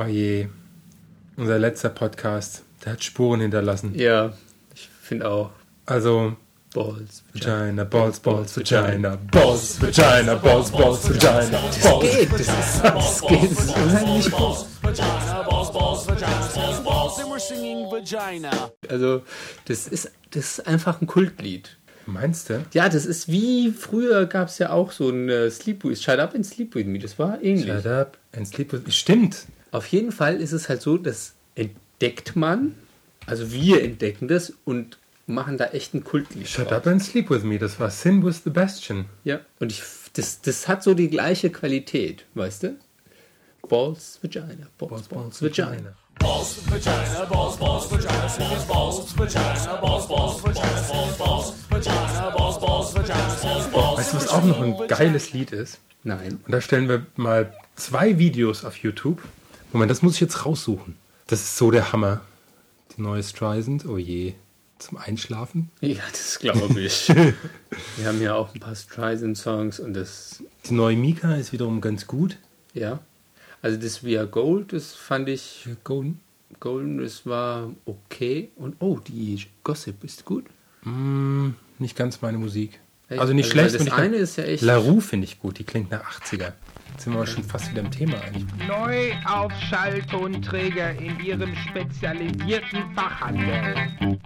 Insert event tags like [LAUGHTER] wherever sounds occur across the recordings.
Oh je. Unser letzter Podcast, der hat Spuren hinterlassen. Ja, ich finde auch. Also, Balls. Vagina, Balls, Balls, Vagina, Balls, Vagina, Balls, Balls, Vagina, Das geht, das ist, das geht, das ist unheimlich gut. Vagina, balls, balls, vagina, balls, balls, and we're singing vagina. Also, das ist, das ist einfach ein Kultlied. Meinst du? Ja, das ist wie früher gab es ja auch so ein äh, Sleep With, Shut Up and Sleep With Me. Das war ähnlich. Shut up and sleep with... Stimmt. Auf jeden Fall ist es halt so, das entdeckt man, also wir entdecken das und machen da echt ein Kultlied. Shut draus. up and sleep with me. Das war Sin with the Bastion. Ja, und ich, das, das hat so die gleiche Qualität, weißt du? Balls, Vagina, Balls, Balls, Vagina. Balls, vagina, balls, balls, vagina, balls, balls, vagina, balls, balls, vagina, balls, balls, vagina, balls, balls, vagina, balls, balls. Weißt du, was auch noch ein geiles Lied ist? Nein. Und da stellen wir mal zwei Videos auf YouTube. Moment, das muss ich jetzt raussuchen. Das ist so der Hammer. Die neue Streisand, oh je. Zum Einschlafen. Ja, das glaube [LAUGHS] ich. Wir haben ja auch ein paar Streisand-Songs und das, Die neue Mika ist wiederum ganz gut. ja. Also das Via Gold, das fand ich, Golden. Golden, das war okay. Und oh, die Gossip ist gut. Mm, nicht ganz meine Musik. Echt? Also nicht Also, schlecht. das eine ist ja echt- La Rue finde ich gut, die klingt nach 80er. Jetzt sind wir aber schon fast wieder im Thema eigentlich. Neu auf Schalltonträger in ihrem spezialisierten Fachhandel.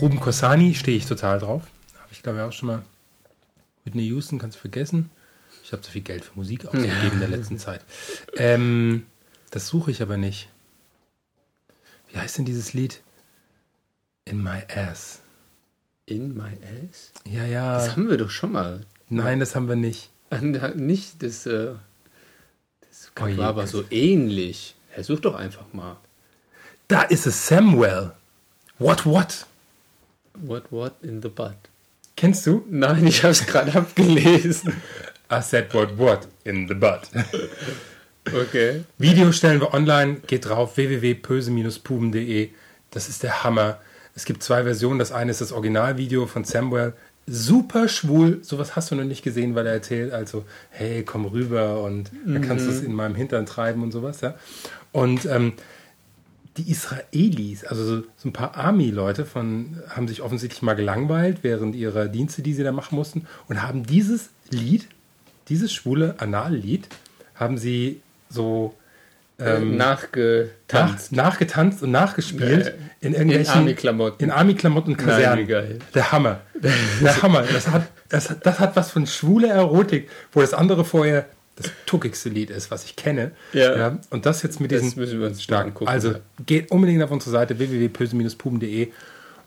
Ruben Cossani stehe ich total drauf. Habe ich glaube ich auch schon mal. Whitney Houston kannst du vergessen. Ich habe zu viel Geld für Musik ausgegeben in der letzten Zeit. Ähm, das suche ich aber nicht. Wie heißt denn dieses Lied? In My Ass. In My Ass? Ja, ja. Das haben wir doch schon mal. Nein, das haben wir nicht. Nicht, das, äh, das Oh war aber so ähnlich. Ja, such doch einfach mal. Da ist es Samuel. What, what? What, what in the butt? Kennst du? Nein, ich habe es gerade abgelesen. I said what, what in the butt. Okay. Video stellen wir online, geht drauf www.pöse-puben.de. Das ist der Hammer. Es gibt zwei Versionen. Das eine ist das Originalvideo von Samuel. Super schwul. Sowas hast du noch nicht gesehen, weil er erzählt also, hey, komm rüber und dann kannst du es in meinem Hintern treiben und sowas. Ja? Und ähm, die Israelis, also so, so ein paar Army-Leute von, haben sich offensichtlich mal gelangweilt während ihrer Dienste, die sie da machen mussten und haben dieses Lied, dieses schwule Anallied, haben sie so Ähm, nach, Nachgetanzt. nachgetanzt und nachgespielt Äh, in irgendwelchen Army-Klamotten. in Army-Klamotten und Nein, Kasernen. geil. Der Hammer. [LAUGHS] Der Hammer. Das hat, das, das hat was von schwuler Erotik, wo das andere vorher das tuckigste Lied ist, was ich kenne. Ja. und das jetzt mit Das diesen müssen wir uns stark. angucken, Also ja. geht unbedingt auf unsere Seite www.pöse-puben.de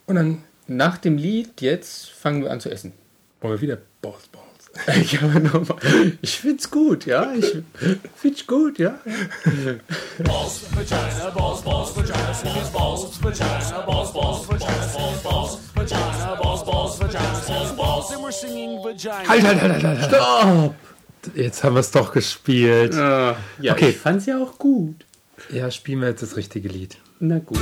und dann Nach dem Lied, jetzt fangen wir an zu essen. wollen wir wieder Balls, Balls. [LAUGHS] Ich, ich find's gut, ja. Ich find's gut, ja. Balls, vagina, balls, balls, vagina, balls, balls, vagina, balls, balls, vagina, balls, balls, vagina, balls, balls, vagina, balls, balls, and we're singing vagina. Halt, halt, halt, halt, halt. Stopp! Jetzt haben wir es doch gespielt. Ja, Okay. ich fand's ja auch gut. Ja, spielen wir jetzt das richtige Lied. Na gut.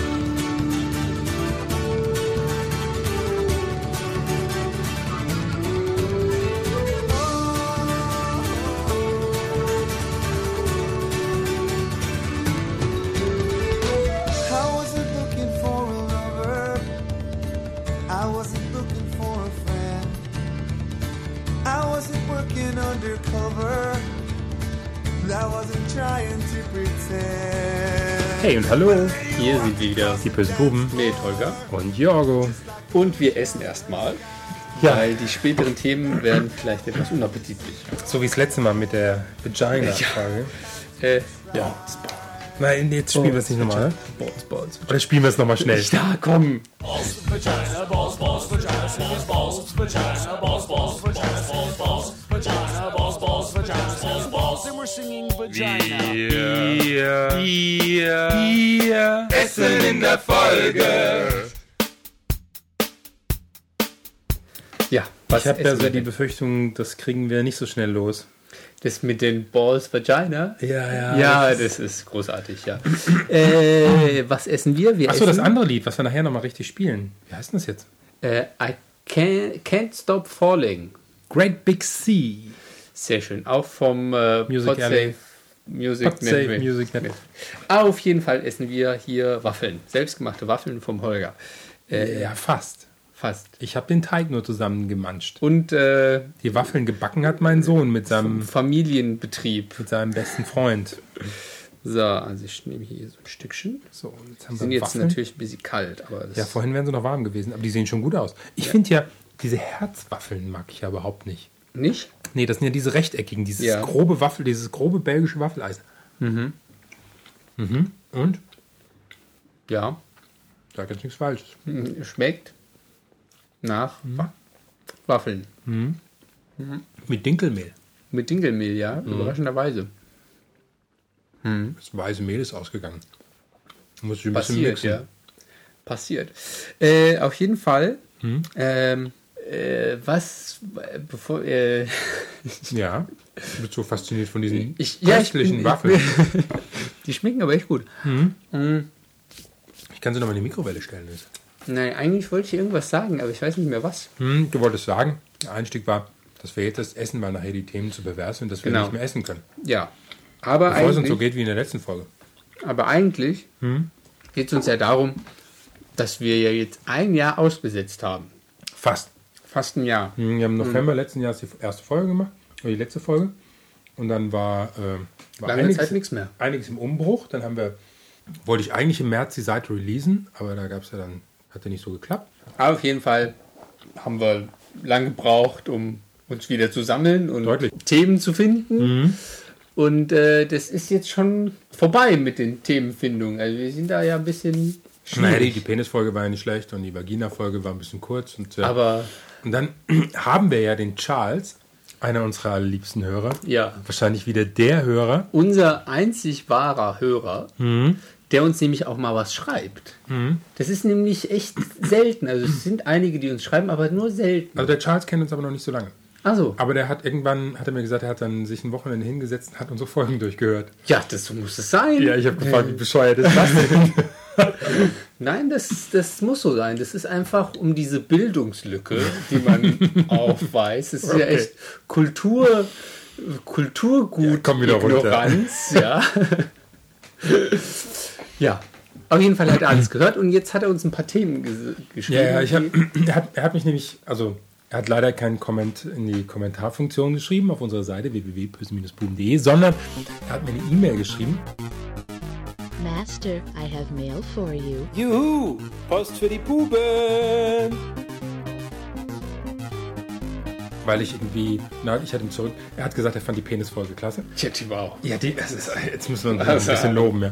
Hey und hallo, Hier sind wir wieder. die bösen Buben Nee, Tolga. und Jorgo. Und wir essen erstmal. Ja. Weil die späteren Themen werden vielleicht etwas unappetitlich. So wie das letzte Mal mit der Vagina-Frage. Äh, ja. Nein, jetzt spielen wir es nicht nochmal. Balls, Balls. Oder spielen wir es nochmal schnell? Ja, komm. Balls, vagina, balls, balls, vagina, balls, balls, vagina, balls, balls, vagina, balls, balls, we're singing vagina. Essen in der Folge. Ja, was Ich habe ja so wir die? Befürchtung, das kriegen wir nicht so schnell los. Das mit den Balls Vagina? Ja, ja. Ja, das ist großartig, ja. äh, [LAUGHS] was essen wir? Wir Achso, das andere Lied, was wir nachher nochmal richtig spielen. Wie heißt denn das jetzt? äh, I can't, can't Stop Falling. Great Big Sea. Sehr schön. Auch vom äh, Music Podsafe Alley. Music Podsave Network. Music. Aber auf jeden Fall essen wir hier Waffeln. Selbstgemachte Waffeln vom Holger. Äh, Ja, fast. Fast. Ich habe den Teig nur zusammengemanscht. Und äh, Die Waffeln gebacken hat mein Sohn mit seinem, Familienbetrieb. mit seinem besten Freund. So, also ich nehme hier so ein Stückchen. So, und jetzt haben Die sind wir jetzt Waffeln. natürlich ein bisschen kalt, aber Ja, vorhin wären sie noch warm gewesen, aber die sehen schon gut aus. Ich finde ja, diese Herzwaffeln mag ich ja überhaupt nicht. nicht. Nee, das sind ja diese rechteckigen, dieses Ja. grobe Waffel, dieses grobe belgische Waffeleis. Mhm. Mhm. Und? Ja, Sag jetzt nichts Falsches. hm, schmeckt nach Mhm. Wa- Waffeln. Mit Dinkelmehl. Mit Dinkelmehl, ja, Mhm. überraschenderweise. Das weiße Mehl ist ausgegangen. Muss ich ein bisschen Passiert, mixen. ja. Passiert. Äh, auf jeden Fall. Hm? Ähm, äh, was, bevor, äh, [LAUGHS] Ja. Ich bin so fasziniert von diesen ich, ja, ich köstlichen Waffeln. [LAUGHS] die schmecken aber echt gut. Ich kann sie noch mal in die Mikrowelle stellen. Liz. Nein, eigentlich wollte ich irgendwas sagen, aber ich weiß nicht mehr was. Hm, du wolltest sagen, der Einstieg war, dass wir jetzt das essen, weil nachher die Themen zu pervers sind, dass wir Genau. nicht mehr essen können. Ja. Aber Bevor es uns so geht wie in der letzten Folge. aber eigentlich Hm? geht es uns ja darum, dass wir ja jetzt ein Jahr ausgesetzt haben. Fast. Fast ein Jahr. Hm, Wir haben im November letzten Jahres die erste Folge gemacht, oder die letzte Folge. Und dann war, äh, war Lange einiges, Zeit nichts mehr. einiges im Umbruch. Dann haben wir, wollte ich eigentlich im März die Seite releasen, aber da gab es ja dann, hat ja nicht so geklappt. Aber auf jeden Fall haben wir lange gebraucht, um uns wieder zu sammeln und Deutlich. Themen zu finden. Und äh, das ist jetzt schon vorbei mit den Themenfindungen. Also wir sind da ja ein bisschen Naja, die, Penisfolge war ja nicht schlecht und die Vagina-Folge war ein bisschen kurz. Und, äh, Aber und dann [CLEARS THROAT] haben wir ja den Charles, einer unserer liebsten Hörer, ja, wahrscheinlich wieder der Hörer. unser einzig wahrer Hörer, Mhm. der uns nämlich auch mal was schreibt. Das ist nämlich echt selten. Also es sind einige, die uns schreiben, aber nur selten. Also der Charles kennt uns aber noch nicht so lange. Also, Aber der hat irgendwann, hat er mir gesagt, er hat dann sich ein Wochenende hingesetzt und hat unsere Folgen durchgehört. ja, das muss es sein. Ja, ich habe gefragt, wie bescheuert ist das denn? [LAUGHS] Nein, das, das muss so sein. Das ist einfach um diese Bildungslücke, die man [LAUGHS] aufweist. Das ist ja Okay. echt Kultur, Kulturgut, Ja, komm wieder runter. Ignoranz, ja. [LAUGHS] ja. Auf jeden Fall hat er alles gehört und jetzt hat er uns ein paar Themen ges- geschrieben. Ja, ja, ich hab, [CLEARS THROAT] er, hat, er hat mich nämlich, also er hat leider keinen Comment in die Kommentarfunktion geschrieben auf unserer Seite www.böse-buben.de, sondern er hat mir eine E-Mail geschrieben. Master, I have mail for you. Juhu, Post für die Buben. Weil ich irgendwie, na, ich hatte ihn zurück. Er hat gesagt, er fand die Penisfolge klasse. War auch. Ja, die, das ist, jetzt müssen wir uns ein bisschen loben, ja.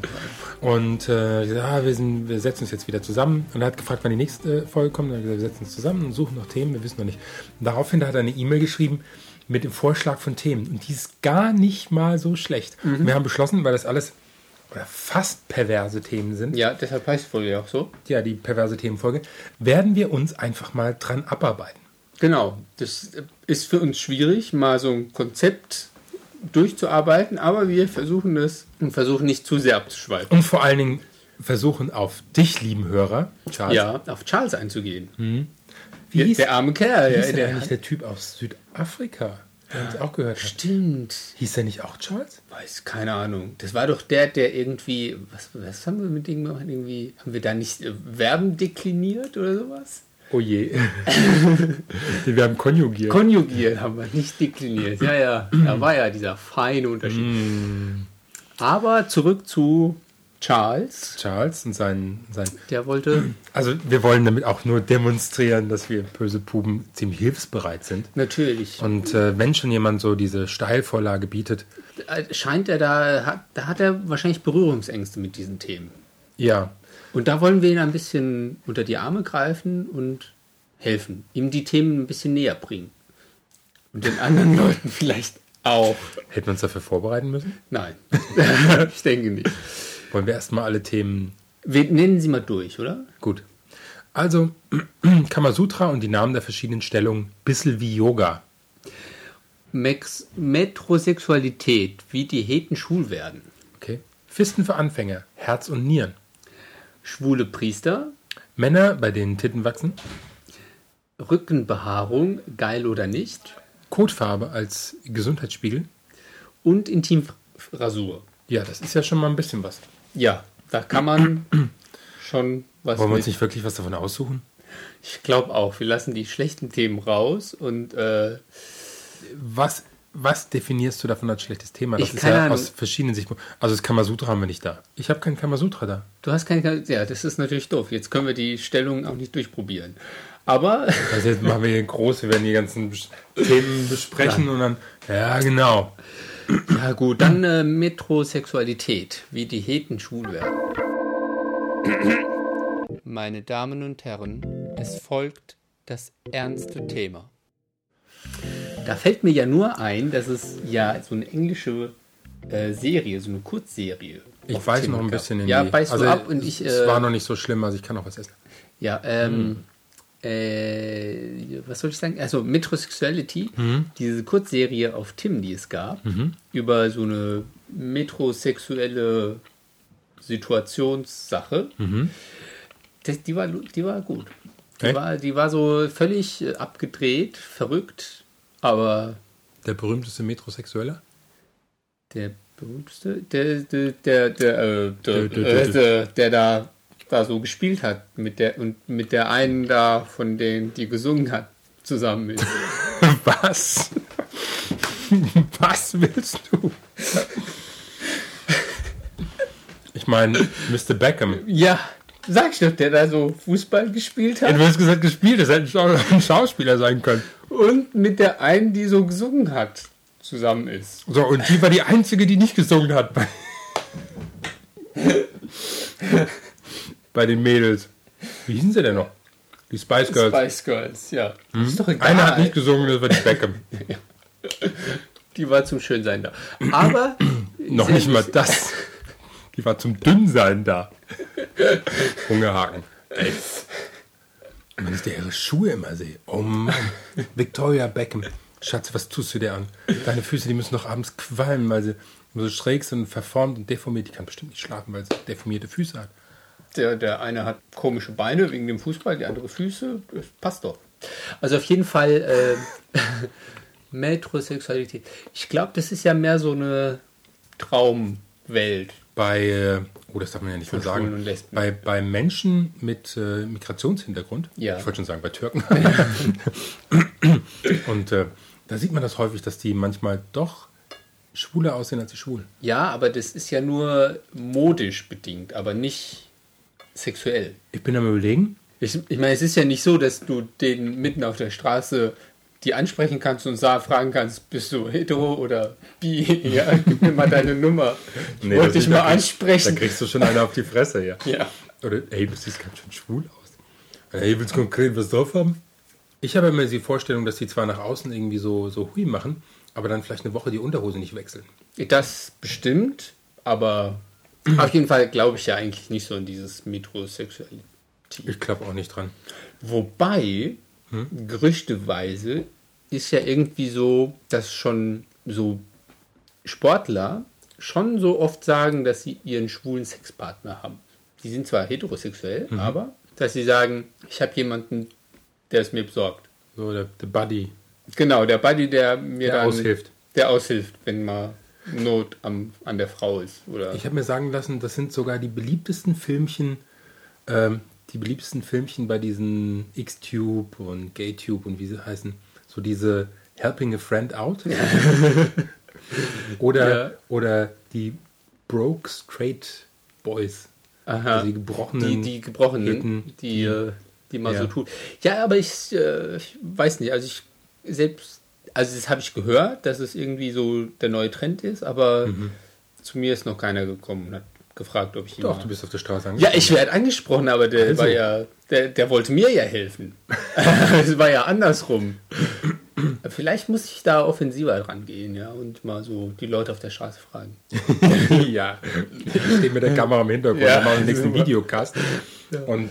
Und äh, ja, wir, sind, wir setzen uns jetzt wieder zusammen. Und er hat gefragt, wann die nächste Folge kommt. Und er hat gesagt, wir setzen uns zusammen und suchen noch Themen, wir wissen noch nicht. Und daraufhin hat er eine E-Mail geschrieben mit dem Vorschlag von Themen. Und die ist gar nicht mal so schlecht. Und wir haben beschlossen, weil das alles oder fast perverse Themen sind, Ja, deshalb heißt die Folge ja auch so. ja, die perverse Themenfolge, werden wir uns einfach mal dran abarbeiten. Genau. Das ist für uns schwierig, mal so ein Konzept durchzuarbeiten, aber wir versuchen das und versuchen nicht zu sehr abzuschweifen. Und vor allen Dingen versuchen auf dich, lieben Hörer, Charles, Ja, auf Charles einzugehen. wie Der, hieß, der arme Kerl, wie hieß denn der eigentlich der Typ aus Südafrika, der uns auch gehört hat? Stimmt. Hieß der nicht auch Charles? Weiß, keine Ahnung. Das war doch der, der irgendwie, was, was haben wir mit dem gemacht? Irgendwie, haben wir da nicht äh, Verben dekliniert oder sowas? Oh je. [LAUGHS] wir haben konjugiert. Konjugiert haben wir, nicht dekliniert. Ja, ja, da war ja dieser feine Unterschied. Aber zurück zu Charles. Charles und sein, sein. Der wollte Also, wir wollen damit auch nur demonstrieren, dass wir böse Puben ziemlich hilfsbereit sind. natürlich. Und äh, wenn schon jemand so diese Steilvorlage bietet, Äh, Scheint er da, hat, da hat er wahrscheinlich Berührungsängste mit diesen Themen. ja, Und da wollen wir ihn ein bisschen unter die Arme greifen und helfen. Ihm die Themen ein bisschen näher bringen. Und den anderen [LAUGHS] Leuten vielleicht auch. hätten wir uns dafür vorbereiten müssen. Nein, [LAUGHS] ich denke nicht. Wollen wir erstmal alle Themen Wir nennen sie mal durch, oder? Gut. Also, [CLEARS THROAT] Kamasutra und die Namen der verschiedenen Stellungen, bisschen wie Yoga. Mex Metrosexualität, wie die Heten schwul werden. Okay. Fisten für Anfänger, Herz und Nieren. Schwule Priester, Männer, bei denen Titten wachsen. Rückenbehaarung, geil oder nicht. Kotfarbe als Gesundheitsspiegel. Und Intimfrisuren. Rasur. Ja, das ist ja schon mal ein bisschen was. Ja, da kann man [CLEARS THROAT] schon was Wollen wir uns nicht wirklich was davon aussuchen? Ich glaube auch, wir lassen die schlechten Themen raus und äh, Was, was definierst du davon als schlechtes Thema? Das Ich ist ja aus verschiedenen Sichtpunkten. Also das Kamasutra haben wir nicht da. Ich habe kein Kamasutra da. du hast keine. Ja, das ist natürlich doof. Jetzt können wir die Stellungen auch nicht durchprobieren. Aber [LAUGHS] Also jetzt machen wir hier groß, wir werden die ganzen Themen besprechen und dann, ja genau. Ja gut, dann äh, Metrosexualität, wie die Heten schwul werden. Meine Damen und Herren, es folgt das ernste Thema. Da fällt mir ja nur ein, dass es ja so eine englische äh, Serie, so eine Kurzserie. Ich weiß Tim noch ein bisschen in Ja, die... beißt also du ab und ich. es Äh, war noch nicht so schlimm, also ich kann auch was essen. Ja, ähm, äh, was soll ich sagen? Also Metrosexuality, diese Kurzserie auf Tim, die es gab, über so eine metrosexuelle Situationssache. Das, die, war, die war gut. Die Echt? war, die war so völlig äh, abgedreht, verrückt, aber Der berühmteste Metrosexuelle? der berühmteste, der, der, der, der, äh, der, Der- der- äh, der- der, der da, da so gespielt hat mit der und mit der einen da von denen, die gesungen hat, zusammen ist. [LAUGHS] Was? [LAUGHS] Was willst du? Ich meine, Mr. Beckham. ja, sag ich doch, der da so Fußball gespielt Ja, hat du hast gesagt, gespielt, das hätte ein Schauspieler sein können. und mit der einen, die so gesungen hat, zusammen ist. So, und die war die einzige, die nicht gesungen hat [LAUGHS] bei, den Mädels. Wie hießen sie denn noch? Die Spice Girls. Spice Girls, ja. Ist doch egal. Einer hat nicht gesungen, das war die Beckham. [LAUGHS] die war zum Schönsein da. Aber [CLEARS THROAT] Noch nicht mal das. Die war zum Dünnsein da. [LAUGHS] Hungerhaken. Ey. Wenn ich dir ihre Schuhe immer sehe. Oh Mann. Victoria Beckham. Schatz, was tust du dir an? Deine Füße, die müssen doch abends qualmen, weil sie so schräg sind und verformt und deformiert. Die kann bestimmt nicht schlafen, weil sie deformierte Füße hat. Der, der eine hat komische Beine wegen dem Fußball, die andere Füße. Das passt doch. Also auf jeden Fall äh, [LAUGHS] Metrosexualität. Ich glaube, das ist ja mehr so eine Traumwelt. Bei, äh, oh, das darf man ja nicht mehr sagen. Bei, bei Menschen mit äh, Migrationshintergrund, Ja. ich wollte schon sagen, bei Türken. [LAUGHS] und äh, da sieht man das häufig, dass die manchmal doch schwuler aussehen als die Schwulen. Ja, aber das ist ja nur modisch bedingt, aber nicht sexuell. Ich bin am überlegen, Ich, ich meine, es ist ja nicht so, dass du den mitten auf der Straße die ansprechen kannst und fragen kannst, bist du hetero oder bi? [LAUGHS] Ja, gib mir mal deine Nummer. Ich Nee, wollte dich mal ansprechen. Da kriegst du schon eine auf die Fresse, ja. ja. Oder, ey, du siehst ganz schön schwul aus. Ey, willst du konkret was drauf haben? Ich habe immer die Vorstellung, dass die zwar nach außen irgendwie so, so hui machen, aber dann vielleicht eine Woche die Unterhose nicht wechseln. Das bestimmt, aber [CLEARS THROAT] auf jeden Fall glaube ich ja eigentlich nicht so in dieses Metrosexualität. Ich glaube auch nicht dran. Wobei, gerüchteweise ist ja irgendwie so, dass schon so Sportler schon so oft sagen, dass sie ihren schwulen Sexpartner haben. Die sind zwar heterosexuell, aber dass sie sagen, ich habe jemanden, der es mir besorgt. So, der, der Buddy. Genau, der Buddy, der mir Der dann aushilft. Der aushilft, wenn mal Not am, an der Frau ist. Oder Ich habe mir sagen lassen, das sind sogar die beliebtesten Filmchen, ähm, die beliebtesten Filmchen bei diesen X-Tube und Gay-Tube und wie sie heißen. So diese Helping a Friend Out. [LAUGHS] oder, Ja. oder die Broke Straight Boys. Aha. Also die gebrochenen. die, die gebrochenen, Hitten, die, äh, die man Ja. so tut. Ja, aber ich, äh, ich weiß nicht, also ich selbst, also das habe ich gehört, dass es irgendwie so der neue Trend ist, aber zu mir ist noch keiner gekommen und hat gefragt, ob ich ihn Doch, du bist auf der Straße Ja, angekommen. ich werde angesprochen, aber der Also. war ja, der, der wollte mir ja helfen. [LAUGHS] Es war ja andersrum. Vielleicht muss ich da offensiver rangehen, ja, und mal so die Leute auf der Straße fragen. [LAUGHS] ja. Ich stehe mit der Kamera im Hintergrund, Ja, wir machen den nächsten. Videocast. Und,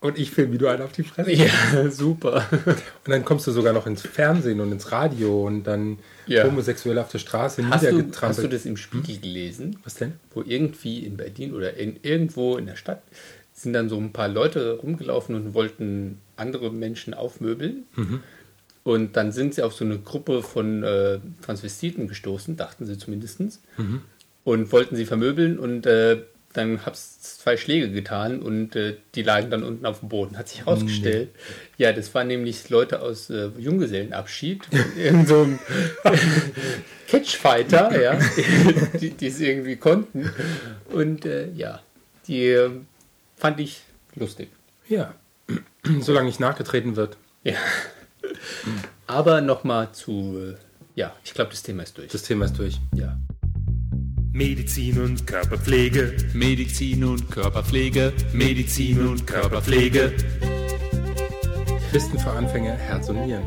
und ich filme, wie du einen auf die Fresse Ja, [LAUGHS] super. Und dann kommst du sogar noch ins Fernsehen und ins Radio und dann Ja. homosexuell auf der Straße Hast du, hast niedergetrampelt. du das im Spiegel gelesen? Was denn? wo irgendwie in Berlin oder in, irgendwo in der Stadt sind dann so ein paar Leute rumgelaufen und wollten andere Menschen aufmöbeln. Und dann sind sie auf so eine Gruppe von äh, Transvestiten gestoßen, dachten sie zumindest. und wollten sie vermöbeln und äh, dann hab's zwei Schläge getan und äh, die lagen dann unten auf dem Boden. Hat sich herausgestellt, ja, das waren nämlich Leute aus äh, Junggesellenabschied, [LAUGHS] in so einem [LAUGHS] Catchfighter, [LAUGHS] ja, die es irgendwie konnten. Und äh, ja, die äh, fand ich lustig. Ja. [CLEARS THROAT] Solange nicht nachgetreten wird. Ja. Aber nochmal zu, äh, ja, ich glaube, das Thema ist durch. Das Thema ist durch. ja. Medizin und Körperpflege. Medizin und Körperpflege, Medizin und Körperpflege. Fristen für Anfänger, Herz und Nieren.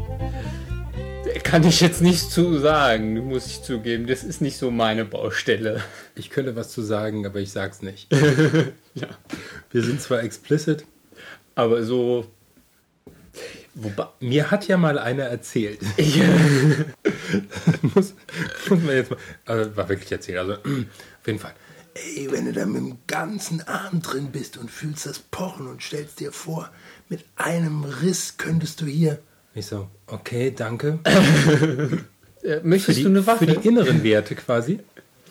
Kann ich jetzt nicht zu sagen, muss ich zugeben. Das ist nicht so meine Baustelle. Ich könnte was zu sagen, aber ich sag's nicht. [LAUGHS] Ja. Wir sind zwar explicit. Aber so. Wobei. Mir hat ja mal einer erzählt. [LAUGHS] [LAUGHS] muss, muss man jetzt mal. Also, war wirklich erzählt. Also, [CLEARS THROAT] auf jeden Fall. Ey, wenn du da mit dem ganzen Arm drin bist und fühlst das Pochen und stellst dir vor, mit einem Riss könntest du hier. Ich so, okay, danke. [LAUGHS] Äh, möchtest die, du eine Waffe? für die inneren Werte quasi.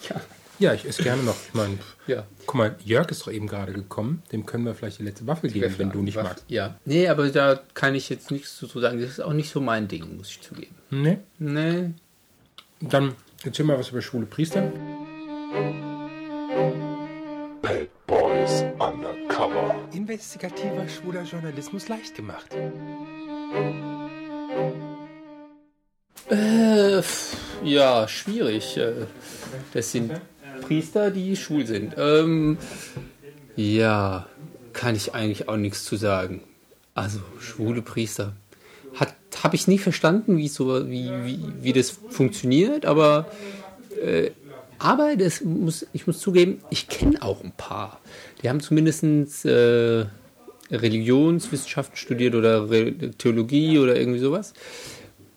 ja. Ja, ich esse gerne noch. Ich meine, ja. guck mal, Jörg ist doch eben gerade gekommen. Dem können wir vielleicht die letzte Waffel geben, wenn du nicht Waffe- magst. Ja. Nee, aber da kann ich jetzt nichts zu sagen. Das ist auch nicht so mein Ding, muss ich zugeben. Nee. Nee. Dann erzähl mal was über schwule Priester. Bad Boys Undercover. Investigativer schwuler Journalismus leicht gemacht. Äh, ja, schwierig. Äh, Das sind Priester, die schwul sind. Ähm, ja, kann ich eigentlich auch nichts zu sagen. Also, schwule Priester. Habe ich nie verstanden, wie, so, wie, wie, wie das funktioniert, aber, äh, aber das muss, ich muss zugeben, ich kenne auch ein paar. Die haben zumindest äh, Religionswissenschaften studiert oder Re Theologie oder irgendwie sowas.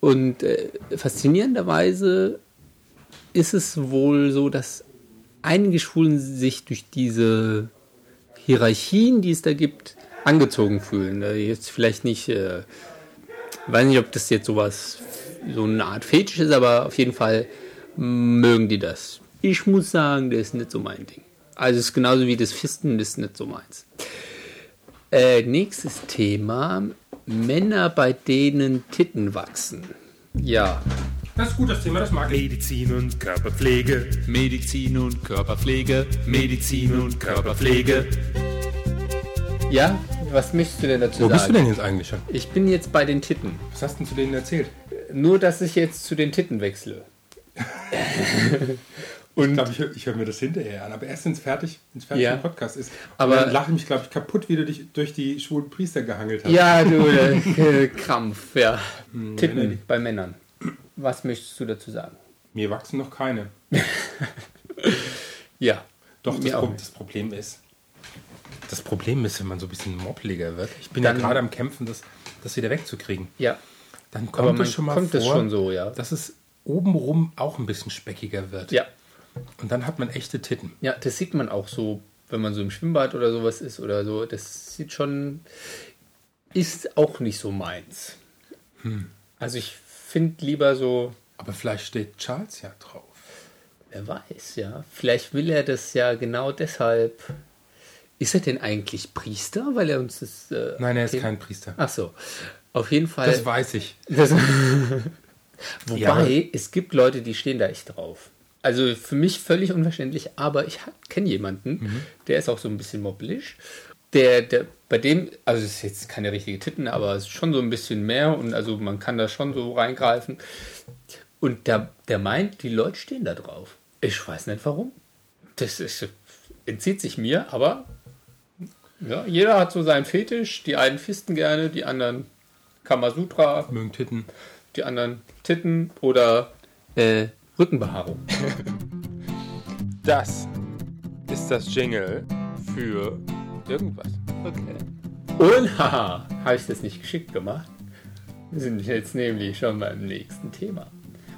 Und äh, faszinierenderweise ist es wohl so, dass einige Schwulen sich durch diese Hierarchien, die es da gibt, angezogen fühlen. Jetzt vielleicht nicht, äh, weiß nicht, ob das jetzt sowas, so eine Art Fetisch ist, aber auf jeden Fall mögen die das. Ich muss sagen, das ist nicht so mein Ding. Also es ist genauso wie das Fisten, das ist nicht so meins. Äh, nächstes Thema. Männer, bei denen Titten wachsen. Ja, Das ist gut, das Thema, das mag ich. Medizin und Körperpflege. Medizin und Körperpflege, Medizin und Körperpflege. Ja, was möchtest du denn dazu Wo sagen? bist du denn jetzt eigentlich schon? Ich bin jetzt bei den Titten. Was hast du denn zu denen erzählt? Nur, dass ich jetzt zu den Titten wechsle. [LAUGHS] Ich glaube, ich, ich höre mir das hinterher an. Aber erst wenn es fertig, wenn's fertig Ja. im Podcast ist. Aber- Aber dann lache ich mich, glaube ich, kaputt, wie du dich durch die schwulen Priester gehangelt hast. Ja, du, äh, [LAUGHS] Krampf, ja. Titten nee. bei Männern. Was möchtest du dazu sagen? Mir wachsen noch keine. [LAUGHS] Ja. Doch, das, Pro das Problem ist, das Problem ist, wenn man so ein bisschen moppeliger wird. Ich bin Dann- ja gerade am Kämpfen, das, das wieder wegzukriegen. Ja. Dann kommt Aber man es schon mal kommt vor, es schon so, ja. dass es obenrum auch ein bisschen speckiger wird. Ja. Und dann hat man echte Titten. Ja, das sieht man auch so, wenn man so im Schwimmbad oder sowas ist oder so. Das sieht schon. Ist auch nicht so meins. Hm. Also ich finde lieber so. Aber vielleicht steht Charles ja drauf. Wer weiß, ja. Vielleicht will er das ja genau deshalb. Ist er denn eigentlich Priester? Weil er uns das. Äh, Nein, er ist kein Priester. Ach so. Auf jeden Fall. Das weiß ich. Das, [LAUGHS] wobei, Ja, es gibt Leute, die stehen da echt drauf. Also für mich völlig unverständlich, aber ich kenne jemanden, Mhm. der ist auch so ein bisschen moppelig. Der, der, bei dem, also es ist jetzt keine richtige Titten, aber es ist schon so ein bisschen mehr und also man kann da schon so reingreifen. Und der, der meint, die Leute stehen da drauf. Ich weiß nicht warum. Das ist, entzieht sich mir, aber ja, jeder hat so seinen Fetisch. Die einen fisten gerne, die anderen Kamasutra, Mögen Titten. die anderen Titten oder äh, Rückenbehaarung. [LAUGHS] Das ist das Jingle für irgendwas. Okay. Und haha, habe ich das nicht geschickt gemacht? Wir sind jetzt nämlich schon beim nächsten Thema.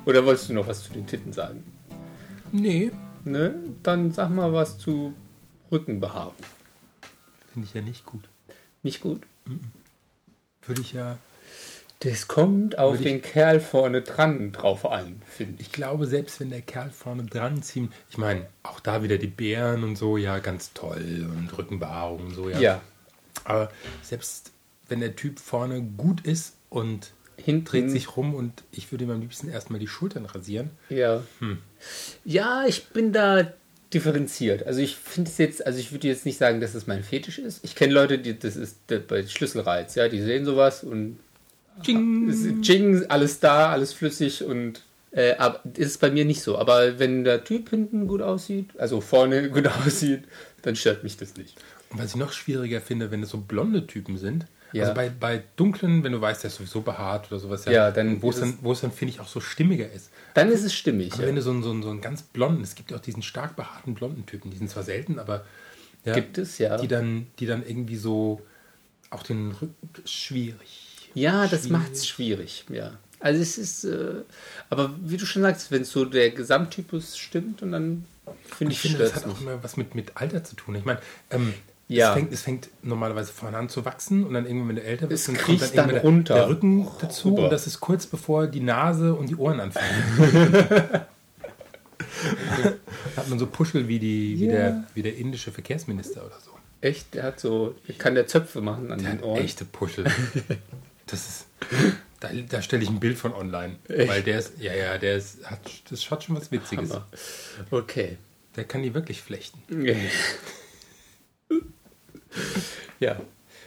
Oder wolltest du noch was zu den Titten sagen? Nee. Ne? Dann sag mal was zu Rückenbehaarung. Finde ich ja nicht gut. Nicht gut? Würde ich ja Das kommt auf den Kerl vorne dran drauf an, finde ich. Ich glaube, selbst wenn der Kerl vorne dran zieht, ich meine, auch da wieder die Bären und so, ja, ganz toll und Rückenbehaarung und so, ja. Ja. Aber selbst wenn der Typ vorne gut ist und Hinten dreht sich rum und ich würde ihm am liebsten erstmal die Schultern rasieren. Ja. Ja, ich bin da differenziert. Also ich finde es jetzt, also ich würde jetzt nicht sagen, dass es mein Fetisch ist. Ich kenne Leute, die, das ist bei Schlüsselreiz, ja, die sehen sowas und Ching. Ching, alles da, alles flüssig und äh, aber ist es bei mir nicht so. Aber wenn der Typ hinten gut aussieht, also vorne [LAUGHS] gut aussieht, dann stört mich das nicht. Und was ich noch schwieriger finde, wenn es so blonde Typen sind. Ja. Also bei, bei dunklen, wenn du weißt, der ist sowieso behaart oder sowas, Ja, dann wo es dann, wo es dann finde ich, auch so stimmiger ist. Dann ist es stimmig. Aber Ja. wenn du so einen, so, einen, so einen ganz blonden, es gibt ja auch diesen stark behaarten blonden Typen, die sind zwar selten, aber ja, Gibt es, ja. die dann, die dann irgendwie so auch den Rücken schwierig. Ja, das Schwierig. macht es schwierig, ja. Also es ist, äh, aber wie du schon sagst, wenn so der Gesamttypus stimmt und dann finde Ich ich, finde, das hat auch immer was mit, mit Alter zu tun. Ich meine, ähm, Ja. es, fängt, es fängt normalerweise vorne an zu wachsen und dann irgendwann, wenn du älter bist, Es dann kommt dann irgendwann runter. Der, der Rücken dazu Rüber. und das ist kurz bevor die Nase und die Ohren anfangen. [LAUGHS] [LAUGHS] hat man so Puschel wie, die, wie, Ja. der, wie der indische Verkehrsminister oder so. Echt, der hat so, kann der Zöpfe machen an Der den Ohren. echte Puschel. [LAUGHS] Das ist. Da, da stelle ich ein Bild von online. Echt? Weil der ist, ja, ja, der ist, hat, das hat schon was Witziges. Hammer. Okay. Der kann die wirklich flechten. [LAUGHS] ja.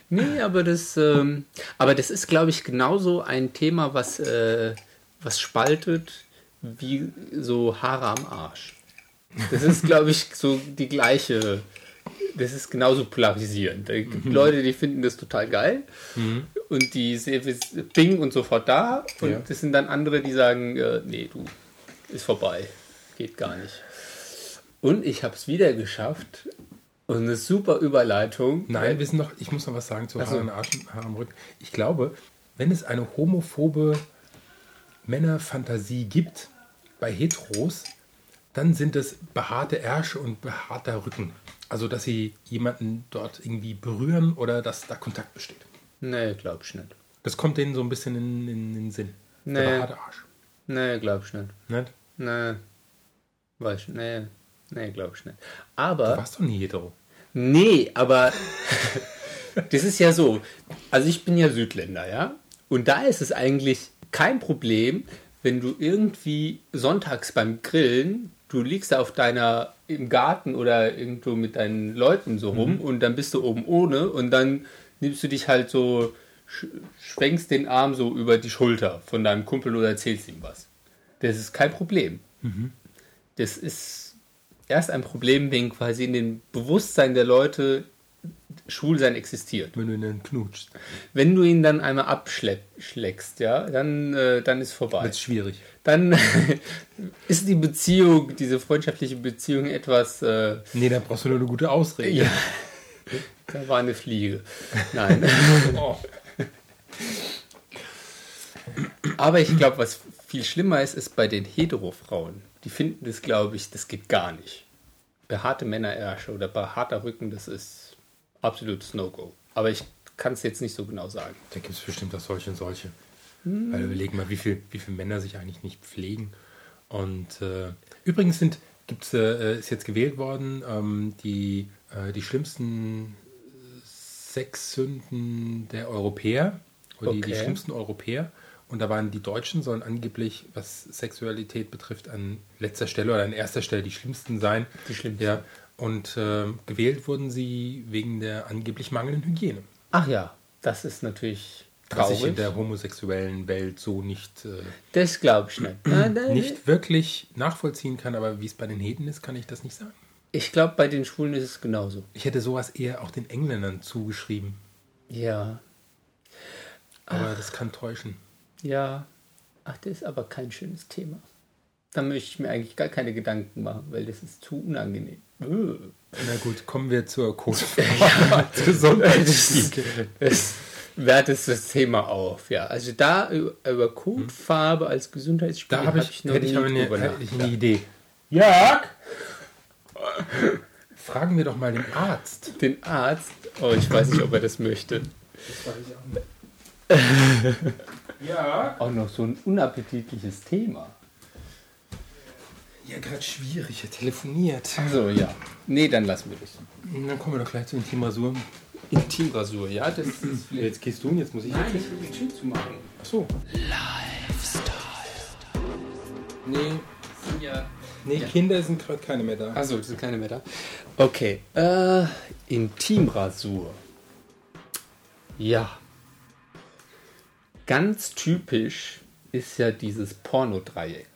Nee, aber das, ähm, aber das ist, glaube ich, genauso ein Thema, was, äh, was spaltet wie so Haare am Arsch. Das ist, glaube ich, so die gleiche. Das ist genauso polarisierend. Da gibt Mhm. Leute, die finden das total geil und die sehen es Bing und sofort da. Und Ja. das sind dann andere, die sagen, äh, nee, du, ist vorbei. Geht gar nicht. Und ich habe es wieder geschafft. Und eine super Überleitung. Nein, wir sind noch, ich muss noch was sagen zu Ach so. Haaren, Arsch, Haar am Rücken. Ich glaube, wenn es eine homophobe Männerfantasie gibt bei Heteros, dann sind es behaarte Ärsche und behaarter Rücken. Also, dass sie jemanden dort irgendwie berühren oder dass da Kontakt besteht. Nee, glaub ich nicht. Das kommt denen so ein bisschen in, in den Sinn. Nee. Der behaarte Arsch. Nee, glaub ich nicht. Nicht? Nee. Weiß ich, nee. Nee, glaub ich nicht. Du Aber. warst doch nie hetero. Nee, aber. [LAUGHS] das ist ja so. Also, ich bin ja Südländer, ja? Und da ist es eigentlich kein Problem, wenn du irgendwie sonntags beim Grillen, du liegst da auf deiner im Garten oder irgendwo mit deinen Leuten so rum und dann bist du oben ohne und dann nimmst du dich halt so, sch schwenkst den Arm so über die Schulter von deinem Kumpel oder erzählst ihm was. Das ist kein Problem. Das ist erst ein Problem, wenn quasi in dem Bewusstsein der Leute Schwulsein existiert. Wenn du ihn knutschst. Wenn du ihn dann einmal abschlägst, ja, dann, äh, dann ist vorbei. Wird schwierig. Dann [LAUGHS] ist die Beziehung, diese freundschaftliche Beziehung etwas, äh, Nee, da brauchst du nur eine gute Ausrede. ja, da war eine Fliege. Nein. [LAUGHS] Oh. Aber ich glaube, was viel schlimmer ist, ist bei den Hetero-Frauen. Die finden das, glaube ich, das geht gar nicht. Behaarte Männerärsche oder behaarter Rücken, das ist absolutes No-Go. Aber ich kann es jetzt nicht so genau sagen. Da gibt es bestimmt auch solche und solche. Weil überlegen mal, wie viele wie viel Männer sich eigentlich nicht pflegen. Und äh, übrigens sind, gibt's, äh, ist jetzt gewählt worden, ähm, die, äh, die schlimmsten sechs Sünden der Europäer. Oder die, die Okay. schlimmsten Europäer. Und da waren die Deutschen, sollen angeblich, was Sexualität betrifft, an letzter Stelle oder an erster Stelle die schlimmsten sein. Die schlimmsten. Ja. Und äh, gewählt wurden sie wegen der angeblich mangelnden Hygiene. Ach ja, das ist natürlich Was ich in traurig. der homosexuellen Welt so nicht, äh, Das glaube ich nicht. [CLEARS THROAT] Nicht wirklich nachvollziehen kann, aber wie es bei den Heten ist, kann ich das nicht sagen. Ich glaube, bei den Schwulen ist es genauso. Ich hätte sowas eher auch den Engländern zugeschrieben, Ja, aber das kann täuschen. ja. Ach, das ist aber kein schönes Thema. Da möchte ich mir eigentlich gar keine Gedanken machen, weil das ist zu unangenehm. Äh. Na gut, kommen wir zur Code. [LAUGHS] [LAUGHS] Das Gesundheitsstieg. es wertet das Thema auf, ja. Also da über, Kotfarbe als Gesundheitsspiel Da habe ich, noch hätte ich nie aber eine, hätte ich eine. Idee. Jörg! Fragen wir doch mal den Arzt. Den Arzt, oh, ich weiß nicht, ob er das möchte. [LAUGHS] Ja. Auch noch so ein unappetitliches Thema. Ja, gerade schwierig. Er telefoniert. Also ja. Nee, dann lassen wir das. Dann kommen wir doch gleich zur Intimrasur. Intimrasur, ja, das ist Jetzt gehst du und jetzt muss ich Nein, jetzt. ich will den Schild zumachen. Ach so. Nee, das sind ja. Nee, Kinder sind gerade keine mehr da. Achso, das sind keine mehr da. Okay. Äh, Intimrasur. Ja. Ganz typisch ist ja dieses Pornodreieck.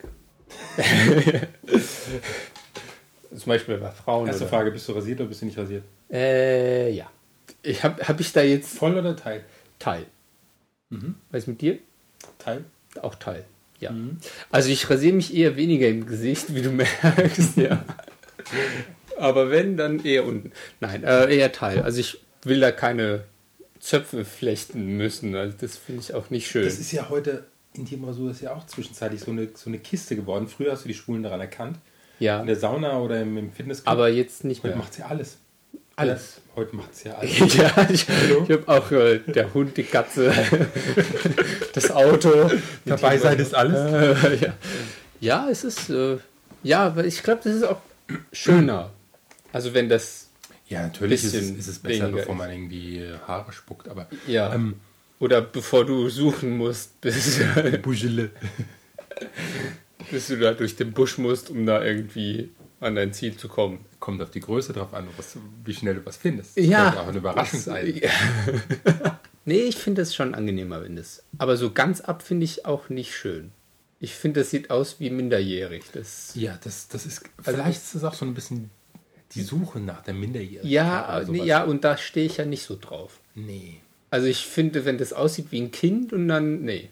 [LAUGHS] Zum Beispiel bei Frauen. Erste Frage, bist du rasiert oder bist du nicht rasiert? Äh, ja. Ich hab, hab ich da jetzt Voll oder Teil? Teil. Was mit dir? Teil. Auch Teil. Ja. Also ich rasiere mich eher weniger im Gesicht, wie du [LAUGHS] merkst, ja. Aber wenn, dann eher unten. Nein, äh, eher Teil. Also ich will da keine Zöpfe flechten müssen. Also das finde ich auch nicht schön. Das ist ja heute, Intimrasur ist ja auch zwischenzeitlich so eine, so eine Kiste geworden. Früher hast du die Schwulen daran erkannt. Ja. In der Sauna oder im, im Fitnessclub. Aber jetzt nicht heute mehr. macht sie alles. Alles. Ja, heute macht sie ja [LAUGHS] alles. Ja, ich, ich habe auch äh, der Hund, die Katze, [LAUGHS] das Auto. Dabei sein ist alles. Äh, ja. ja, es ist, äh, ja, aber ich glaube, das ist auch schöner. Also wenn das, Ja, natürlich ist es, ist es besser, bevor man irgendwie äh, Haare spuckt. Aber ja, ähm, oder bevor du suchen musst, bis, Bugele. [LAUGHS] bis du da durch den Busch musst, um da irgendwie an dein Ziel zu kommen. Kommt auf die Größe drauf an, was, wie schnell du was findest. Ja. Könnte auch eine Überraschung sein. [LAUGHS] Nee, ich finde es schon angenehmer, wenn das. Aber so ganz ab finde ich auch nicht schön. Ich finde, das sieht aus wie minderjährig. Das, Ja, das, das ist. Also vielleicht ist es auch so ein bisschen die Suche nach der Minderjährigen. ja, nee, ja, und da stehe ich ja nicht so drauf. Nee. Also ich finde, wenn das aussieht wie ein Kind und dann, nee,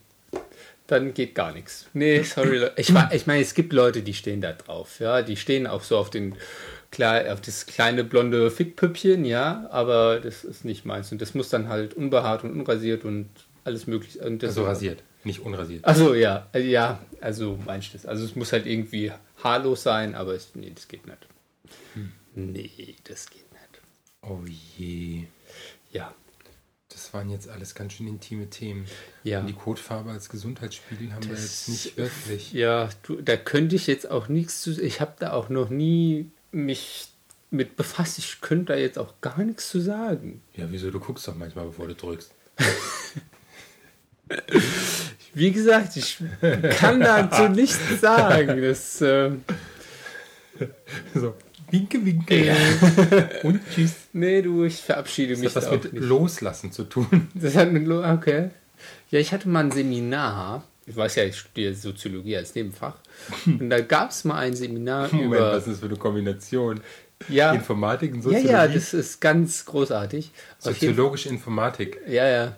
dann geht gar nichts. Nee, sorry. Leute. Ich, ich meine, es gibt Leute, die stehen da drauf. Ja, die stehen auch so auf den klar, auf das kleine blonde Fickpüppchen, ja, aber das ist nicht meins. Und das muss dann halt unbehaart und unrasiert und alles mögliche. Und das Also rasiert, nicht unrasiert. Also ja, äh, ja, also meinst du das? Also es muss halt irgendwie haarlos sein, aber es, nee, das geht nicht. Nee, das geht nicht. Oh je. Ja, Das waren jetzt alles ganz schön intime Themen. Ja. Und die Kotfarbe als Gesundheitsspiegel haben wir jetzt nicht wirklich. ja, du, da könnte ich jetzt auch nichts zu. Ich habe da auch noch nie mich mit befasst. Ich könnte da jetzt auch gar nichts zu sagen. Ja, wieso? Du guckst doch manchmal, bevor du drückst. [LAUGHS] Wie gesagt, ich kann dazu [LAUGHS] nichts sagen. Das, ähm, So, winke, winke. [LAUGHS] Und tschüss. nee, du, ich verabschiede mich Das hat was mit nicht. Loslassen zu tun. Das hat mit Lo okay. Ja, ich hatte mal ein Seminar. Ich weiß ja, ich studiere Soziologie als Nebenfach. Und da gab es mal ein Seminar Moment, über. was ist das für eine Kombination? ja, Informatik und ja, Soziologie? ja, das ist ganz großartig. Soziologische Informatik. ja, ja.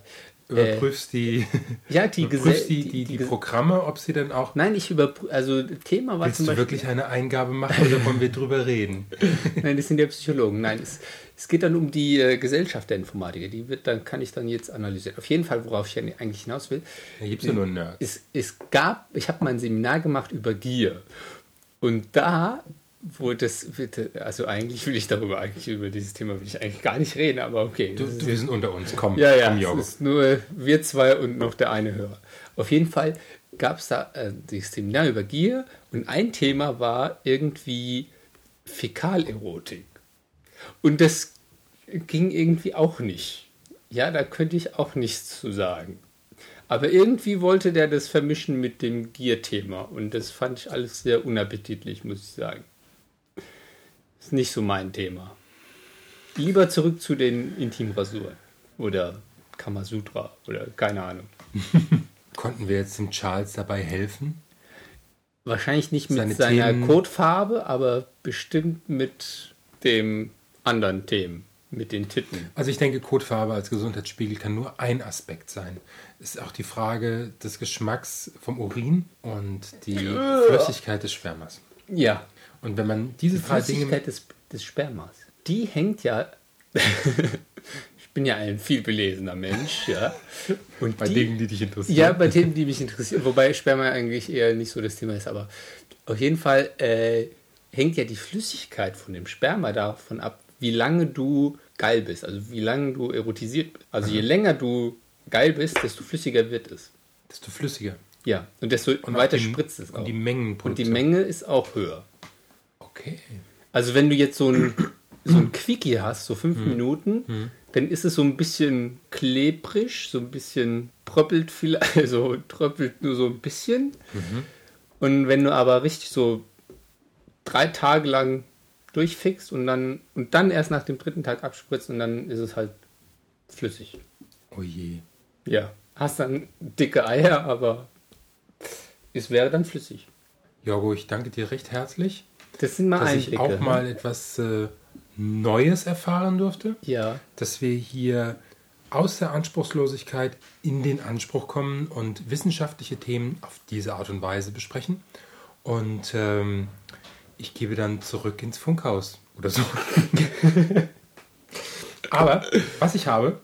Überprüfst die, Ja, die überprüfst die, die- die, die Programme, ob sie dann auch. Nein, ich überprüfe. Also, Thema war Willst zum du Beispiel. wirklich eine Eingabe machen oder wollen wir drüber reden? [LAUGHS] Nein, das sind ja Psychologen. Nein, es, es geht dann um die äh, Gesellschaft der Informatiker. Die wird, dann kann ich dann jetzt analysieren. Auf jeden Fall, worauf ich eigentlich hinaus will. Da gibt es ja nur Nerds. es, es gab, ich habe mal ein Seminar gemacht über Gier. Und da, wo das, also eigentlich will ich darüber, eigentlich über dieses Thema will ich eigentlich gar nicht reden, aber okay. Du, du, wir sind unter uns. Komm, ja, ja, komm, es ist nur wir zwei und noch der eine Hörer. Auf jeden Fall gab es da äh, das Seminar über Gier und ein Thema war irgendwie Fäkalerotik. Und das ging irgendwie auch nicht. Ja, da könnte ich auch nichts zu sagen. Aber irgendwie wollte der das vermischen mit dem Gier-Thema und das fand ich alles sehr unappetitlich, muss ich sagen. Ist nicht so mein Thema. Lieber zurück zu den Intimrasuren oder Kamasutra oder keine Ahnung. [LAUGHS] Konnten wir jetzt dem Charles dabei helfen? Wahrscheinlich nicht mit Seine seiner Themen- Kotfarbe, aber bestimmt mit dem anderen Themen, mit den Titten. Also ich denke, Kotfarbe als Gesundheitsspiegel kann nur ein Aspekt sein. Ist auch die Frage des Geschmacks vom Urin und die Flüssigkeit des Spermas. Ja, Und wenn man diese die drei Dinge des, des Spermas. Die hängt ja. [LAUGHS] ich bin ja ein viel belesener Mensch, ja. Und bei die, Dingen, die dich interessieren. Ja, bei Themen, die mich interessieren. Wobei Sperma eigentlich eher nicht so das Thema ist. Aber auf jeden Fall äh, hängt ja die Flüssigkeit von dem Sperma davon ab, wie lange du geil bist. Also wie lange du erotisiert bist. Also je länger du geil bist, desto flüssiger wird es. desto flüssiger. Ja, und desto Und weiter die- spritzt es auch. Und die Mengen. Und die Menge ist auch höher. Okay. Also wenn du jetzt so ein, so ein Quickie hast, so Hm. fünf Minuten, dann ist es so ein bisschen klebrig, so ein bisschen tröppelt vielleicht, [LAUGHS] also tröppelt nur so ein bisschen. Mhm. Und wenn du aber richtig so drei Tage lang durchfixt und dann und dann erst nach dem dritten Tag abspritzt und dann ist es halt flüssig. Oh je. Ja, hast dann dicke Eier, aber es wäre dann flüssig. Jorgo, ich danke dir recht herzlich, Das sind mal dass Einblicke. ich auch ne? mal etwas äh, Neues erfahren durfte. Ja, dass wir hier aus der Anspruchslosigkeit in den Anspruch kommen und wissenschaftliche Themen auf diese Art und Weise besprechen. Und ähm, ich gebe dann zurück ins Funkhaus oder so. [LAUGHS] Aber was ich habe,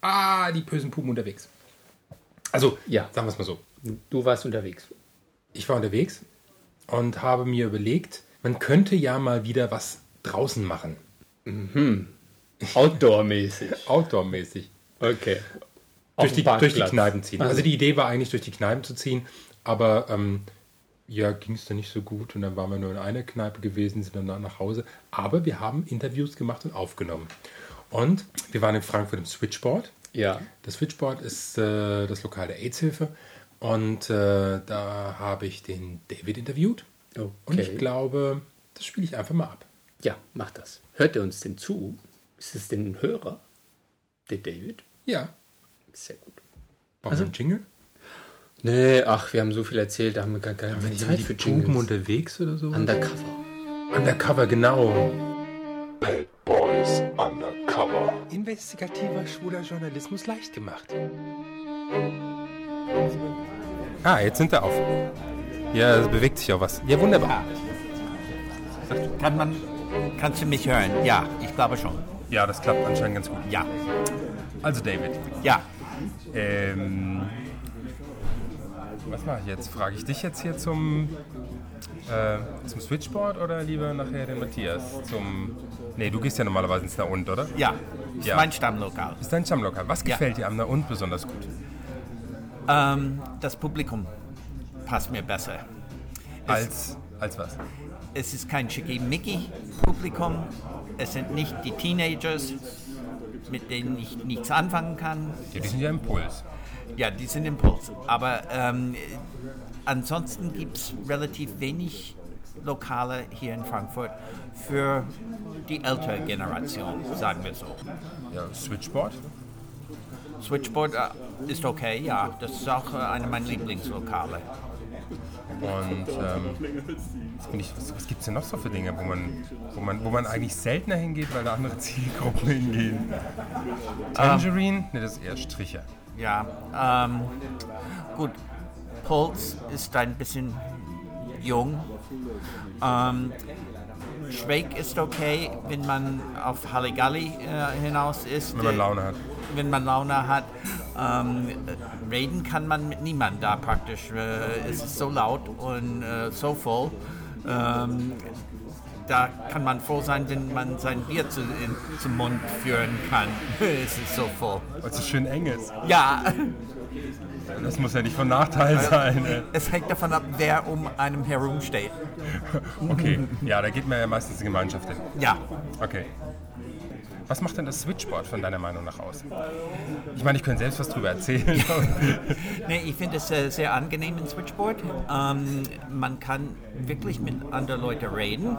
ah, die bösen Puben unterwegs. Also, Ja. sagen wir es mal so. du warst unterwegs. Ich war unterwegs und habe mir überlegt, man könnte ja mal wieder was draußen machen. Outdoor-mäßig. [LAUGHS] Outdoor-mäßig. Okay. durch die, durch die. Kneipen ziehen. Also- Also die Idee war eigentlich, durch die Kneipen zu ziehen, aber ähm, ja, ging es dann nicht so gut und dann waren wir nur in einer Kneipe gewesen, sind dann nach Hause. Aber wir haben Interviews gemacht und aufgenommen. Und wir waren in Frankfurt im Switchboard. Ja. Das Switchboard ist äh, das Lokal der AIDS-Hilfe und äh, da habe ich den David interviewt. Okay. Und ich glaube, das spiele ich einfach mal ab. Ja, mach das. Hört er uns denn zu? Ist es denn ein Hörer? Der David? Ja. Sehr gut. Brauchen Also- wir einen Jingle? Nee, ach, wir haben so viel erzählt, da haben wir gar keine Zeit für Jingles. unterwegs oder so? Undercover. Undercover, genau. Bad Boys Undercover. Investigativer schwuler Journalismus leicht gemacht. Ah, jetzt sind wir auf. Ja, es bewegt sich auch was. Ja, wunderbar. Kann man, kannst du mich hören? Ja, ich glaube schon. Ja, das klappt anscheinend ganz gut. Ja, Also, David, ja. ähm, was mache ich jetzt? Frage ich dich jetzt hier zum, äh, zum Switchboard oder lieber nachher den Matthias? Zum. Nee, du gehst ja normalerweise ins Na und, oder? Ja, ist Ja. mein Stammlokal. Ist dein Stammlokal. Was Ja. gefällt dir am Na und besonders gut? Ähm, das Publikum passt mir besser. Als, als was? Es ist kein Schickimicki-Publikum. Es sind nicht die Teenagers, mit denen ich nichts anfangen kann. Ja, die sind ja Impuls. Ja, die sind Impuls. Aber ähm, ansonsten gibt es relativ wenig Lokale hier in Frankfurt für die ältere Generation, sagen wir so. Ja, Switchboard? Switchboard äh, ist okay, ja. Das ist auch äh, eine meiner Lieblingslokale. Und ähm, ich- was, was gibt es denn noch so für Dinge, wo man, wo, man, wo man eigentlich seltener hingeht, weil da andere [LAUGHS] Zielgruppen hingehen? Tangerine? Ne, das ist eher Stricher. Ja, ähm, gut. Puls ist ein bisschen jung. Ähm, Schräg ist okay, wenn man auf Halligalli äh, hinaus ist. Wenn man Laune hat. Wenn man Laune hat. Ähm, äh, reden kann man mit niemandem da praktisch. Äh, es ist so laut und äh, so voll. Ähm, da kann man froh sein, wenn man sein Bier zu, in, zum Mund führen kann. [LAUGHS] es ist so voll. Weil es so schön eng ist. Ja, Das muss ja nicht von Nachteil sein. ey. es hängt davon ab, wer um einem herumsteht. [LAUGHS] Okay, ja, da geht man ja meistens in Gemeinschaft hin. Ja, Okay. Was macht denn das Switchboard von deiner Meinung nach aus? Ich meine, ich könnte selbst was drüber erzählen. [LAUGHS] nee, ich finde es äh, sehr angenehm in Switchboard. Ähm, man kann wirklich mit anderen Leuten reden.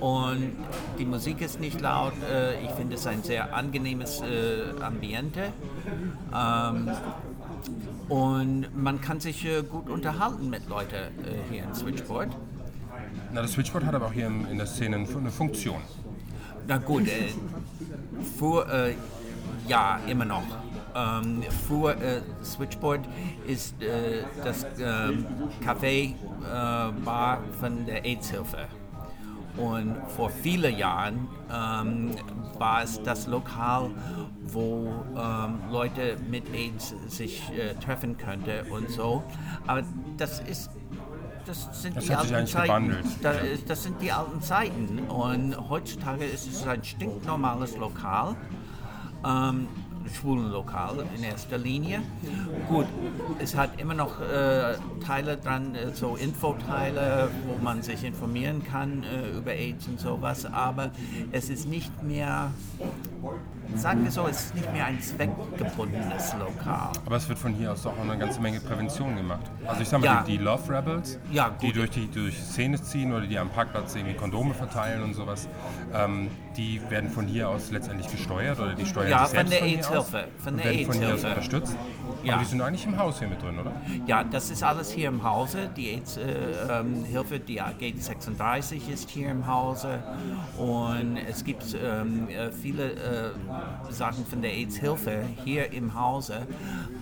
Und die Musik ist nicht laut. Äh, ich finde es ein sehr angenehmes äh, Ambiente. Ähm, und man kann sich äh, gut unterhalten mit Leuten äh, hier in Switchboard. Na, das Switchboard hat aber auch hier in der Szene eine Funktion. Na gut, äh, für, äh, ja, immer noch. Ähm, für äh, Switchboard ist äh, das ähm, Café äh, Bar von der AIDS-Hilfe. Und vor vielen Jahren ähm, war es das Lokal, wo ähm, Leute mit AIDS sich äh, treffen könnten und so. Aber das ist das sind Das die alten Zeiten. gewandelt, Da, ja. ist- Das sind die alten Zeiten. Und heutzutage ist es ein stinknormales Lokal. Ähm, Schwulenlokal in erster Linie. Gut, es hat immer noch äh, Teile dran, äh, so Infoteile, wo man sich informieren kann äh, über AIDS und sowas, aber es ist nicht mehr, sagen wir so, es ist nicht mehr ein zweckgebundenes Lokal. Aber es wird von hier aus auch eine ganze Menge Prävention gemacht. Also ich sag mal, Ja. die, die Love Rebels, Ja, die durch die durch Szene ziehen oder die am Parkplatz irgendwie Kondome verteilen und sowas, ähm, die werden von hier aus letztendlich gesteuert oder die steuern Ja, sich von selbst der von hier AIDS-Hilfe, von der werden von hier aus AIDS-Hilfe. unterstützt. Ja. Aber die sind eigentlich im Haus hier mit drin, oder? Ja, das ist alles hier im Hause. Die AIDS-Hilfe, die AG 36 ist hier im Hause. Und es gibt ähm, äh, viele äh, Sachen von der AIDS-Hilfe hier im Hause.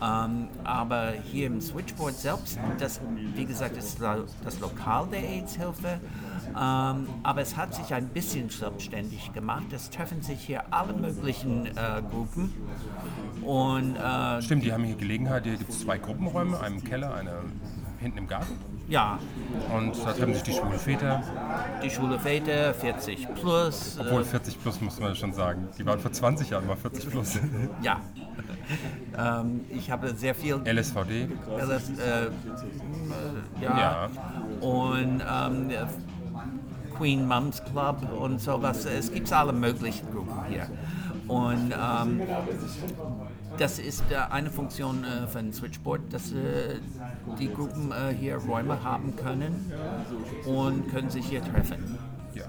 Ähm, aber hier im Switchboard selbst, das, wie gesagt, ist das Lokal der AIDS-Hilfe. Ähm, aber es hat sich ein bisschen selbstständig gemacht. Es treffen sich hier alle möglichen äh, Gruppen. Und äh, Stimmt, die haben hier Gelegenheit. Hier gibt es zwei Gruppenräume, einen Keller, eine hinten im Garten. Ja, Und da treffen sich die schwulen Väter. Die Schule Väter, 40 plus. Obwohl äh, 40 plus muss man schon sagen. Die waren vor 20 Jahren mal 40 plus. [LAUGHS] ja. ähm, ich habe sehr viel. LSVD. LS, äh, äh, ja. Ja. Und ähm, Queen Mums Club und sowas. Es gibt alle möglichen Gruppen hier. Und ähm, das ist äh, eine Funktion äh, von Switchboard, dass äh, die Gruppen äh, hier Räume haben können und können sich hier treffen. Ja.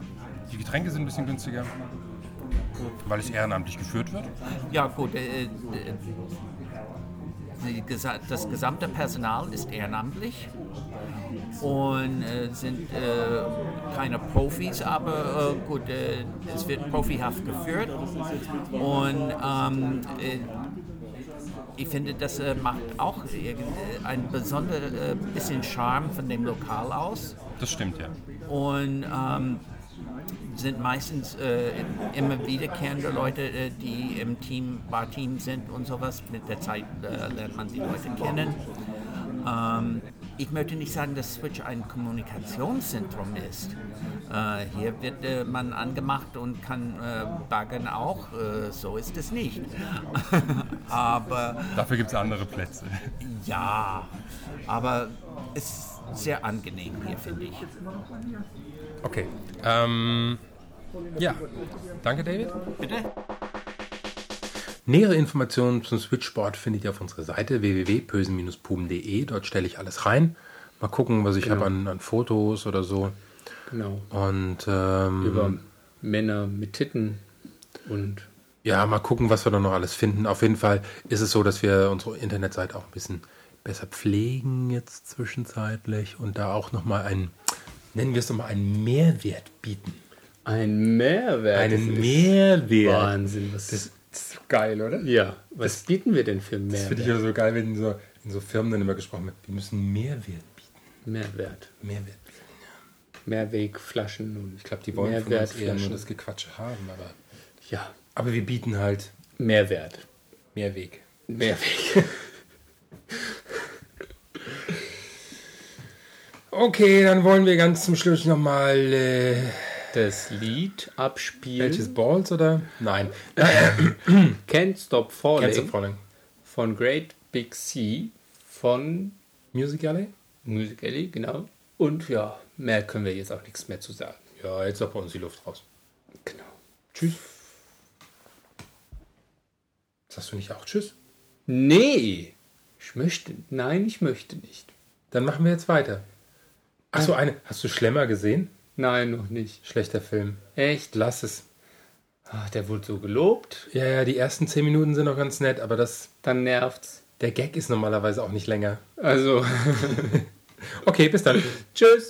Die Getränke sind ein bisschen günstiger, weil es ehrenamtlich geführt wird. Ja, gut. Äh, äh, das gesamte Personal ist ehrenamtlich und äh, sind äh, keine Profis, aber äh, gut, äh, es wird profihaft geführt und ähm, äh, ich finde, das äh, macht auch äh, ein besonderes äh, bisschen Charme von dem Lokal aus Das stimmt ja. und ähm, sind meistens äh, immer wiederkehrende Leute, äh, die im Team, Barteam sind und sowas. Mit der Zeit äh, lernt man die Leute kennen. Ähm, ich möchte nicht sagen, dass Switch ein Kommunikationszentrum ist. Äh, hier wird äh, man angemacht und kann äh, baggern auch. Äh, so ist es nicht. [LAUGHS] Aber Dafür gibt es andere Plätze. ja, aber es ist sehr angenehm hier, finde ich. Okay. Ähm, ja. Danke, David. Bitte? Nähere Informationen zum Switchboard findet ihr auf unserer Seite www.pösen-puben.de. Dort stelle ich alles rein. Mal gucken, was ich habe an, an Fotos oder so. Genau. Und ähm, Über Männer mit Titten und ja, mal gucken, was wir da noch alles finden. Auf jeden Fall ist es so, dass wir unsere Internetseite auch ein bisschen besser pflegen jetzt zwischenzeitlich und da auch nochmal einen, nennen wir es doch mal einen Mehrwert bieten. ein Mehrwert. Einen Mehrwert. Wahnsinn. Was Das ist geil, oder? ja, was bieten wir denn für Das finde ich Mehrwert? ja so geil, wenn in so, in so Firmen dann immer gesprochen wird. Wir müssen Mehrwert bieten. Mehrwert. Mehrwert bieten. Mehrwegflaschen und Ich glaube, die wollen von uns eher nur das Gequatsche haben, aber, Ja, aber wir bieten halt Mehrwert. Mehrweg. Mehrweg. [LAUGHS] Okay, dann wollen wir ganz zum Schluss nochmal äh, Das Lied abspielen. welches Balls oder? Nein. [COUGHS] Can't Stop Falling Ganz Falling. von Great Big Sea von Music Alley? Music Alley, genau. Und ja, mehr können wir jetzt auch nichts mehr zu sagen. Ja, jetzt doch bei uns die Luft raus. Genau. Tschüss. Sagst du nicht auch Tschüss? Nee, ich möchte, nein, ich möchte nicht. Dann machen wir jetzt weiter. Achso, eine. Hast du Schlemmer gesehen? Nein, noch nicht. Schlechter Film. Echt? Lass es. Ach, der wurde so gelobt, Ja, ja, die ersten zehn Minuten sind noch ganz nett, aber das, dann nervt's. der Gag ist normalerweise auch nicht länger. Also, [LAUGHS] Okay, bis dann. [LAUGHS] tschüss.